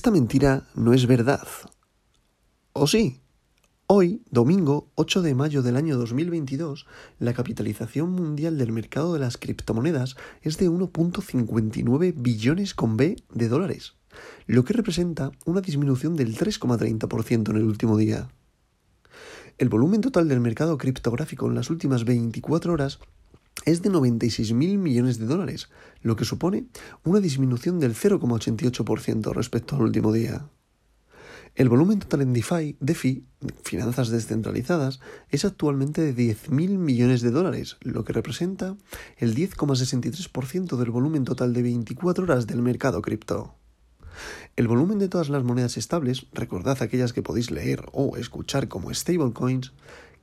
Esta mentira no es verdad. ¿O sí? Hoy, domingo 8 de mayo del año 2022, la capitalización mundial del mercado de las criptomonedas es de 1.59 billones con B de dólares, lo que representa una disminución del 3,30% en el último día. El volumen total del mercado criptográfico en las últimas 24 horas es de 96.000 millones de dólares, lo que supone una disminución del 0,88% respecto al último día. El volumen total en DeFi, DeFi, finanzas descentralizadas, es actualmente de 10.000 millones de dólares, lo que representa el 10,63% del volumen total de 24 horas del mercado cripto. El volumen de todas las monedas estables, recordad aquellas que podéis leer o escuchar como stablecoins,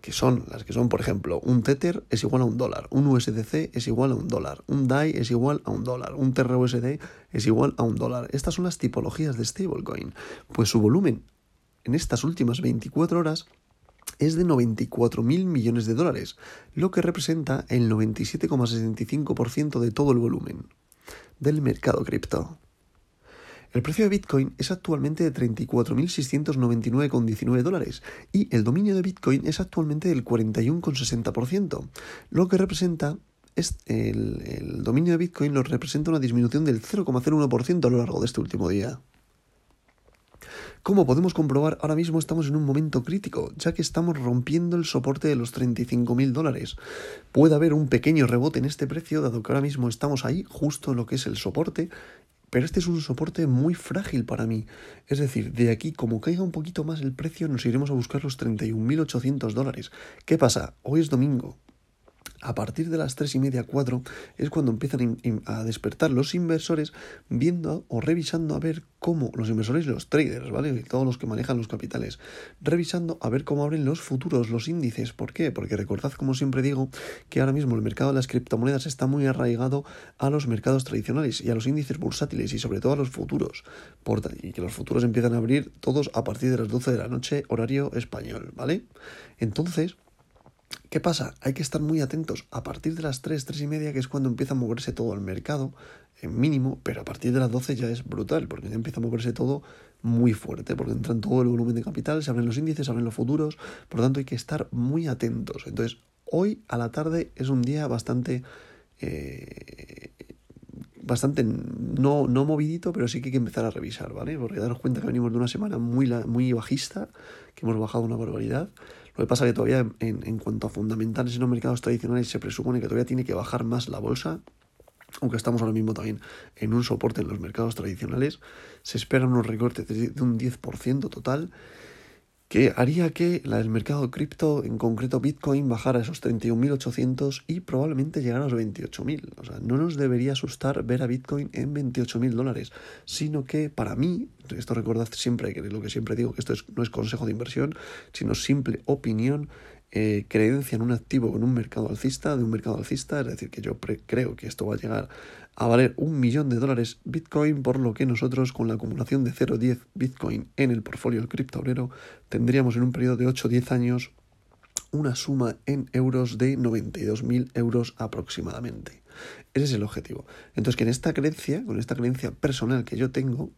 que son las que son, por ejemplo, un Tether es igual a un dólar, un USDC es igual a un dólar, un DAI es igual a un dólar, un TerraUSD es igual a un dólar. Estas son las tipologías de stablecoin. Pues su volumen en estas últimas 24 horas es de 94.000 millones de dólares, lo que representa el 97,65% de todo el volumen del mercado cripto. El precio de Bitcoin es actualmente de 34.699,19 dólares y el dominio de Bitcoin es actualmente del 41,60%, lo que representa es el, el, dominio de Bitcoin lo representa una disminución del 0,01% a lo largo de este último día. Como podemos comprobar, ahora mismo estamos en un momento crítico, ya que estamos rompiendo el soporte de los 35.000 dólares. Puede haber un pequeño rebote en este precio, dado que ahora mismo estamos ahí, justo en lo que es el soporte, pero este es un soporte muy frágil para mí. Es decir, de aquí, como caiga un poquito más el precio, nos iremos a buscar los 31.800 dólares. ¿Qué pasa? Hoy es domingo a partir de las tres y media, 4 es cuando empiezan a despertar los inversores viendo o revisando a ver cómo, los inversores y los traders, ¿vale? todos los que manejan los capitales, revisando a ver cómo abren los futuros, los índices. ¿Por qué? Porque recordad, como siempre digo, que ahora mismo el mercado de las criptomonedas está muy arraigado a los mercados tradicionales y a los índices bursátiles y sobre todo a los futuros. y que los futuros empiezan a abrir todos a partir de las 12 de la noche, horario español, ¿vale? Entonces, ¿Qué pasa? Hay que estar muy atentos a partir de las 3, 3 y media, que es cuando empieza a moverse todo el mercado, en mínimo, pero a partir de las 12 ya es brutal, porque ya empieza a moverse todo muy fuerte, porque entran todo el volumen de capital, se abren los índices, se abren los futuros, por lo tanto hay que estar muy atentos. Entonces, hoy a la tarde es un día bastante... Eh, bastante no, no movidito, pero sí que hay que empezar a revisar, ¿vale? Porque daros cuenta que venimos de una semana muy, muy bajista, que hemos bajado una barbaridad. Lo que pasa es que todavía en, en cuanto a fundamentales en los mercados tradicionales se presupone que todavía tiene que bajar más la bolsa, aunque estamos ahora mismo también en un soporte en los mercados tradicionales, se esperan unos recortes de un 10% total que haría que el mercado cripto, en concreto Bitcoin, bajara a esos 31.800 y probablemente llegara a los 28.000. O sea, no nos debería asustar ver a Bitcoin en 28.000 dólares, sino que para mí, esto recordad siempre, que es lo que siempre digo, que esto no es consejo de inversión, sino simple opinión, eh, creencia en un activo con un mercado alcista, de un mercado alcista, es decir, que yo creo que esto va a llegar a valer un millón de dólares Bitcoin, por lo que nosotros con la acumulación de 0,10 Bitcoin en el portfolio del criptobrero tendríamos en un periodo de 8-10 años una suma en euros de 92.000 euros aproximadamente. Ese es el objetivo. Entonces, que en esta creencia, con esta creencia personal que yo tengo,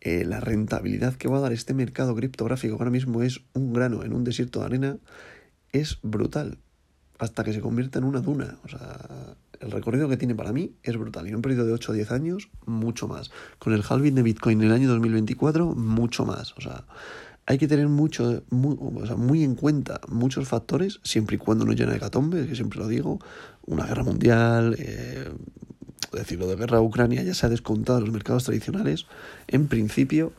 eh, la rentabilidad que va a dar este mercado criptográfico ahora mismo es un grano en un desierto de arena es brutal. Hasta que se convierta en una duna. O sea, el recorrido que tiene para mí es brutal. Y en un periodo de 8 o 10 años, mucho más. Con el halving de Bitcoin en el año 2024, mucho más. O sea, hay que tener mucho, muy, o sea, muy en cuenta muchos factores, siempre y cuando no llena de catombe, que siempre lo digo. Una guerra mundial, eh, decir, lo de guerra a Ucrania ya se ha descontado los mercados tradicionales. En principio,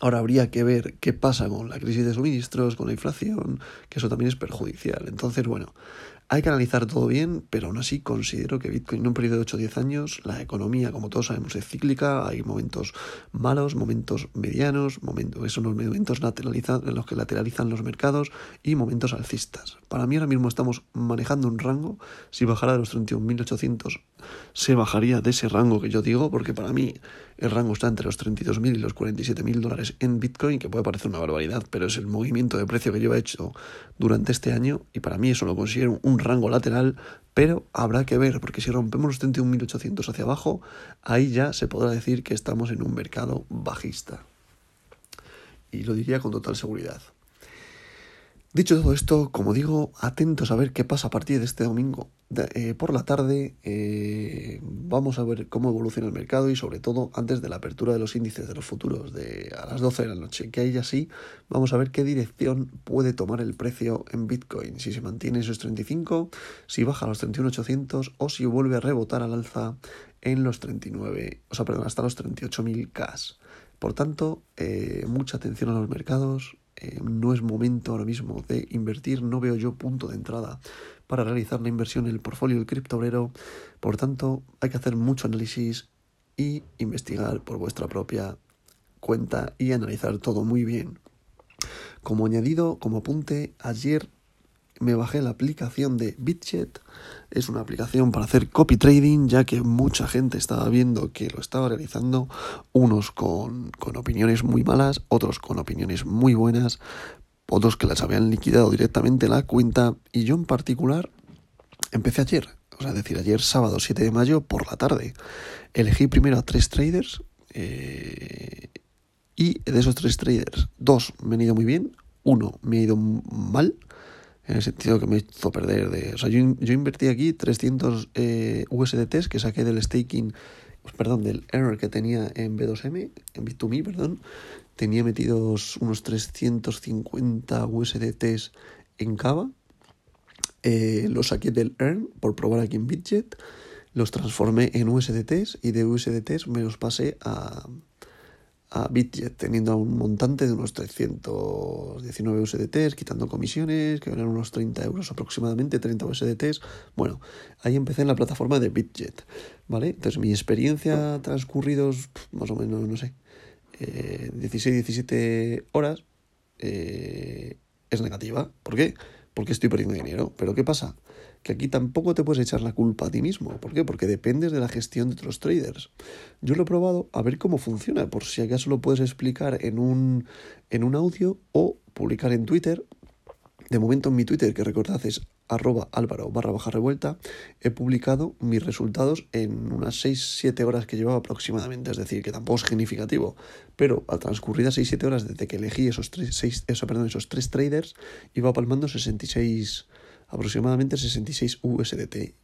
Ahora habría que ver qué pasa con la crisis de suministros, con la inflación, que eso también es perjudicial. Entonces, bueno, hay que analizar todo bien, pero aún así considero que Bitcoin en un periodo de 8 o 10 años, la economía, como todos sabemos, es cíclica, hay momentos malos, momentos medianos, momentos, son los momentos en los que lateralizan los mercados y momentos alcistas. Para mí ahora mismo estamos manejando un rango, si bajara de los 31.800 se bajaría de ese rango que yo digo, porque para mí el rango está entre los 32.000 y los 47.000 dólares en Bitcoin, que puede parecer una barbaridad, pero es el movimiento de precio que yo he hecho durante este año y para mí eso lo considero un un rango lateral, pero habrá que ver, porque si rompemos los 31.800 hacia abajo, ahí ya se podrá decir que estamos en un mercado bajista. Y lo diría con total seguridad. Dicho todo esto, como digo, atentos a ver qué pasa a partir de este domingo eh, por la tarde. Eh, vamos a ver cómo evoluciona el mercado y sobre todo antes de la apertura de los índices de los futuros de a las 12 de la noche, que ahí ya sí vamos a ver qué dirección puede tomar el precio en Bitcoin, si se mantiene esos 35, si baja a los 31.800 o si vuelve a rebotar al alza en los 39, o sea, perdón, hasta los 38.000 K. Por tanto, eh, mucha atención a los mercados, eh, no es momento ahora mismo de invertir, no veo yo punto de entrada para realizar la inversión en el portfolio del criptobrero, por tanto hay que hacer mucho análisis y investigar por vuestra propia cuenta y analizar todo muy bien. Como añadido, como apunte, ayer me bajé la aplicación de BitChet. Es una aplicación para hacer copy trading, ya que mucha gente estaba viendo que lo estaba realizando, unos con, con opiniones muy malas, otros con opiniones muy buenas, otros que las habían liquidado directamente la cuenta, y yo en particular empecé ayer, o sea, decir, ayer sábado 7 de mayo por la tarde. Elegí primero a tres traders, eh, y de esos tres traders, dos me han ido muy bien, uno me ha ido mal, en el sentido que me hizo perder de... O sea, yo, yo invertí aquí 300 eh, USDTs que saqué del staking, pues, perdón, del error que tenía en B2M, en Bit2Me, perdón, tenía metidos unos 350 USDTs en Cava, eh, los saqué del Earn por probar aquí en Bitjet, los transformé en USDTs y de USDTs me los pasé a, a Bitjet teniendo un montante de unos 319 USDTs, quitando comisiones, que eran unos 30 euros aproximadamente, 30 USDTs. Bueno, ahí empecé en la plataforma de Bitjet, ¿vale? Entonces mi experiencia transcurridos más o menos, no sé, 16, eh, 17 horas eh, es negativa. ¿Por qué? Porque estoy perdiendo dinero. Pero ¿qué pasa? Que aquí tampoco te puedes echar la culpa a ti mismo. ¿Por qué? Porque dependes de la gestión de otros traders. Yo lo he probado a ver cómo funciona, por si acaso lo puedes explicar en un, en un audio o publicar en Twitter. De momento en mi Twitter, que recordad es arroba álvaro barra baja revuelta, he publicado mis resultados en unas 6-7 horas que llevaba aproximadamente, es decir, que tampoco es significativo, pero al transcurridas 6-7 horas desde que elegí esos tres, seis, eso, perdón, esos tres traders, iba palmando 66, aproximadamente 66 USDT.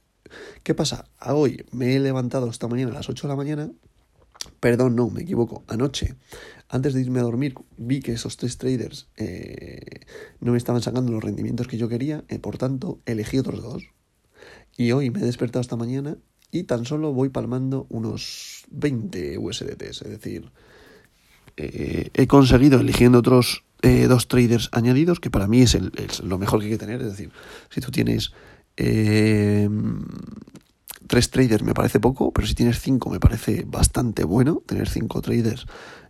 ¿Qué pasa? Hoy me he levantado esta mañana a las 8 de la mañana. Perdón, no, me equivoco. Anoche, antes de irme a dormir, vi que esos tres traders eh, no me estaban sacando los rendimientos que yo quería, eh, por tanto, elegí otros dos. Y hoy me he despertado esta mañana y tan solo voy palmando unos 20 USDTs. Es decir, eh, he conseguido, eligiendo otros eh, dos traders añadidos, que para mí es, el, lo mejor que hay que tener. Es decir, si tú tienes eh, tres traders me parece poco, pero si tienes cinco me parece bastante bueno tener cinco traders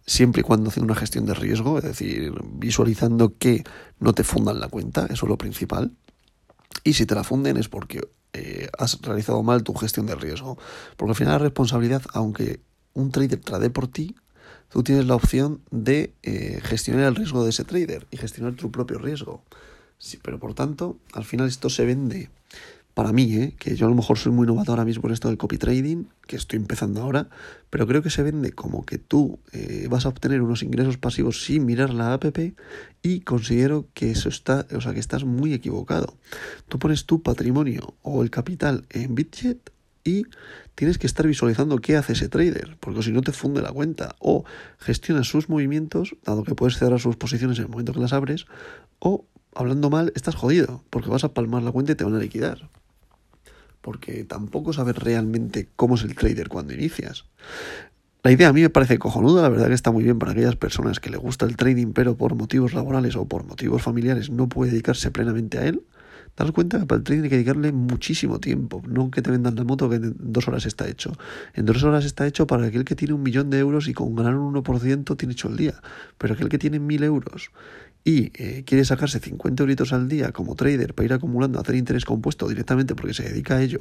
siempre y cuando haciendo una gestión de riesgo, es decir, visualizando que no te fundan la cuenta, eso es lo principal. Y si te la funden es porque eh, has realizado mal tu gestión de riesgo. Porque al final la responsabilidad, aunque un trader trade por ti, tú tienes la opción de eh, gestionar el riesgo de ese trader y gestionar tu propio riesgo. Pero por tanto, al final esto se vende para mí, ¿eh? que yo a lo mejor soy muy novato ahora mismo en esto del copy trading, que estoy empezando ahora, pero creo que se vende como que tú eh, vas a obtener unos ingresos pasivos sin mirar la app y considero que eso está, o sea, que estás muy equivocado. Tú pones tu patrimonio o el capital en Bitget y tienes que estar visualizando qué hace ese trader, porque si no te funde la cuenta, o gestionas sus movimientos, dado que puedes cerrar sus posiciones en el momento que las abres, o hablando mal, estás jodido, porque vas a palmar la cuenta y te van a liquidar. Porque tampoco sabes realmente cómo es el trader cuando inicias. La idea a mí me parece cojonuda, la verdad que está muy bien para aquellas personas que le gusta el trading, pero por motivos laborales o por motivos familiares no puede dedicarse plenamente a él. Daros cuenta que para el trading hay que dedicarle muchísimo tiempo, no que te vendan la moto que en dos horas está hecho. En dos horas está hecho para aquel que tiene un millón de euros y con ganar un 1% tiene hecho el día. Pero aquel que tiene mil euros y eh, quiere sacarse 50 euritos al día como trader para ir acumulando, hacer interés compuesto directamente porque se dedica a ello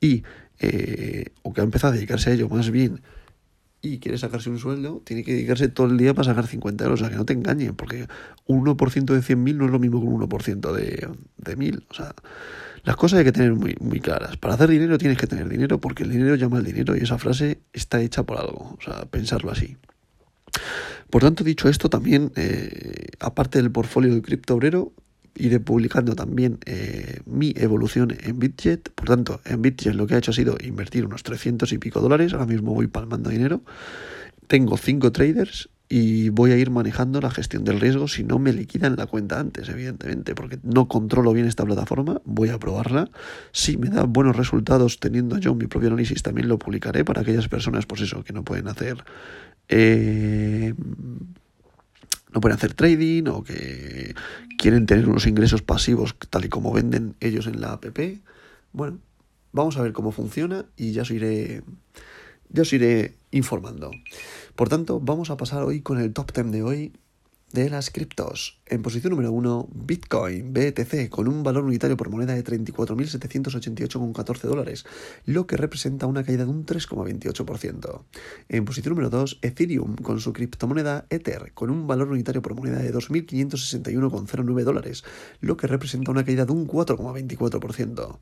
y, eh, o que ha empezado a dedicarse a ello más bien y quiere sacarse un sueldo, tiene que dedicarse todo el día para sacar 50 euros. O sea, que no te engañen, porque un 1% de 100.000 no es lo mismo que un 1% de, de 1.000. O sea, las cosas hay que tener muy, muy claras. Para hacer dinero tienes que tener dinero, porque el dinero llama al dinero y esa frase está hecha por algo. O sea, pensarlo así. Por tanto, dicho esto, también, eh, aparte del portfolio de cripto obrero, iré publicando también eh, mi evolución en Bitjet. Por tanto, en Bitjet lo que he hecho ha sido invertir unos 300 y pico dólares. Ahora mismo voy palmando dinero. Tengo 5 traders y voy a ir manejando la gestión del riesgo si no me liquidan la cuenta antes, evidentemente, porque no controlo bien esta plataforma, voy a probarla. Si me da buenos resultados teniendo yo mi propio análisis, también lo publicaré para aquellas personas, pues eso, que no pueden hacer... Eh, no pueden hacer trading o que quieren tener unos ingresos pasivos tal y como venden ellos en la app. Bueno, vamos a ver cómo funciona y ya os iré, ya os iré informando. Por tanto, vamos a pasar hoy con el top 10 de hoy de las criptos. En posición número 1, Bitcoin, BTC, con un valor unitario por moneda de 34.788,14 dólares, lo que representa una caída de un 3,28%. En posición número 2, Ethereum, con su criptomoneda Ether, con un valor unitario por moneda de 2.561,09 dólares, lo que representa una caída de un 4,24%.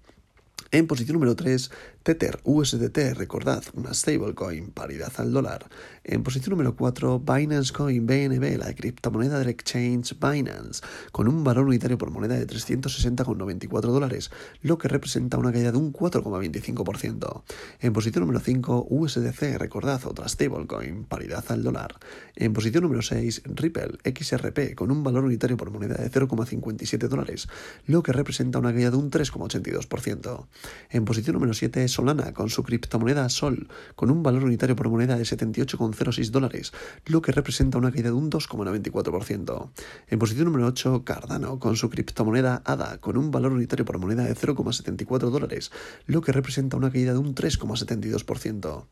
En posición número 3, Tether USDT, recordad, una stablecoin, paridad al dólar. En posición número 4, Binance Coin BNB, la criptomoneda del exchange Binance, con un valor unitario por moneda de 360,94 dólares, lo que representa una caída de un 4,25%. En posición número 5, USDC, recordad, otra stablecoin, paridad al dólar. En posición número 6, Ripple XRP, con un valor unitario por moneda de 0,57 dólares, lo que representa una caída de un 3,82%. En posición número 7, Solana, con su criptomoneda Sol, con un valor unitario por moneda de 78,06 dólares, lo que representa una caída de un 2,94%. En posición número 8, Cardano, con su criptomoneda ADA, con un valor unitario por moneda de 0,74 dólares, lo que representa una caída de un 3,72%.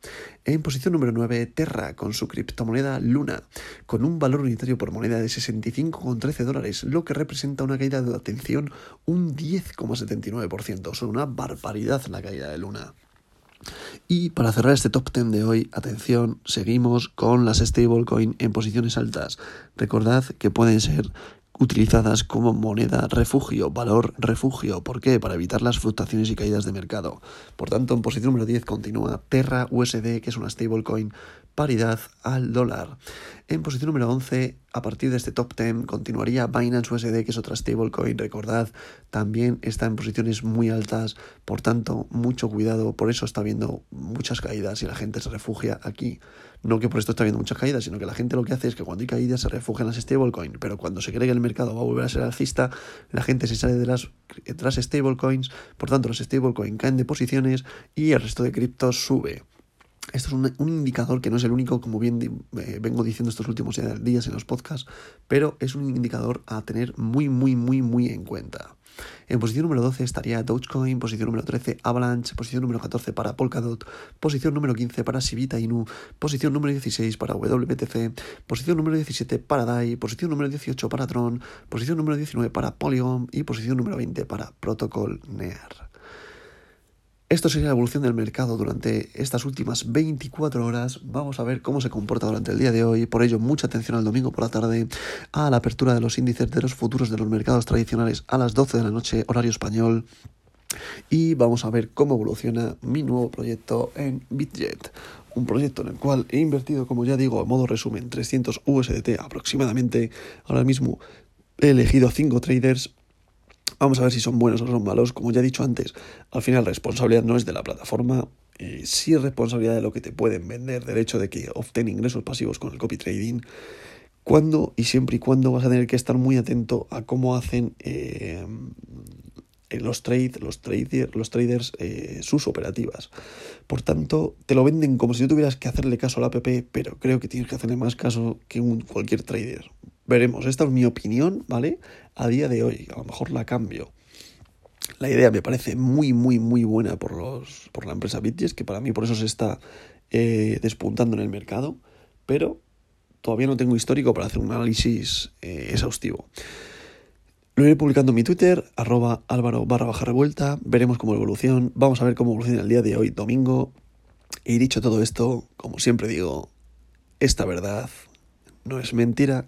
En posición número 9, Terra, con su criptomoneda Luna, con un valor unitario por moneda de 65,13 dólares, lo que representa una caída de atención un 10,79%. Son una barbaridad la caída de Luna. Y para cerrar este top 10 de hoy, atención, seguimos con las stablecoin en posiciones altas. Recordad que pueden ser utilizadas como moneda refugio, valor refugio. ¿Por qué? Para evitar las fluctuaciones y caídas de mercado. Por tanto, en posición número 10 continúa Terra USD, que es una stablecoin paridad al dólar. En posición número 11, a partir de este top 10, continuaría Binance USD, que es otra stablecoin. Recordad, también está en posiciones muy altas, por tanto, mucho cuidado. Por eso está viendo muchas caídas y la gente se refugia aquí. No que por esto está viendo muchas caídas, sino que la gente lo que hace es que cuando hay caídas se refugia en las stablecoins. Pero cuando se cree que el mercado va a volver a ser alcista, la gente se sale de las, de las stablecoins. Por tanto, las stablecoins caen de posiciones y el resto de criptos sube. Esto es un, indicador que no es el único, como bien eh, vengo diciendo estos últimos días en los podcasts, pero es un indicador a tener muy, muy, muy, muy en cuenta. En posición número 12 estaría Dogecoin, posición número 13 Avalanche, posición número 14 para Polkadot, posición número 15 para Sivita Inu, posición número 16 para WBTC, posición número 17 para DAI, posición número 18 para Tron, posición número 19 para Polygon y posición número 20 para Protocol NEAR. Esto sería la evolución del mercado durante estas últimas 24 horas. Vamos a ver cómo se comporta durante el día de hoy. Por ello, mucha atención al domingo por la tarde a la apertura de los índices de los futuros de los mercados tradicionales a las 12 de la noche, horario español. Y vamos a ver cómo evoluciona mi nuevo proyecto en Bitjet. Un proyecto en el cual he invertido, como ya digo, a modo resumen, 300 USDT aproximadamente. Ahora mismo he elegido 5 traders Vamos a ver si son buenos o son malos. Como ya he dicho antes, al final responsabilidad no es de la plataforma, eh, sí es responsabilidad de lo que te pueden vender, del hecho de que obtén ingresos pasivos con el copy trading. Cuando y siempre y cuando vas a tener que estar muy atento a cómo hacen eh, los, trade, los, los traders eh, sus operativas. Por tanto, te lo venden como si no tuvieras que hacerle caso a la app, pero creo que tienes que hacerle más caso que un, cualquier trader. Veremos, esta es mi opinión, ¿vale? A día de hoy, a lo mejor la cambio. La idea me parece muy, muy, muy buena por, los, por la empresa Bitges, que para mí por eso se está eh, despuntando en el mercado, pero todavía no tengo histórico para hacer un análisis eh, exhaustivo. Lo iré publicando en mi Twitter, arroba álvaro barra baja revuelta, veremos cómo evolución, vamos a ver cómo evoluciona el día de hoy, domingo. Y dicho todo esto, como siempre digo, esta verdad no es mentira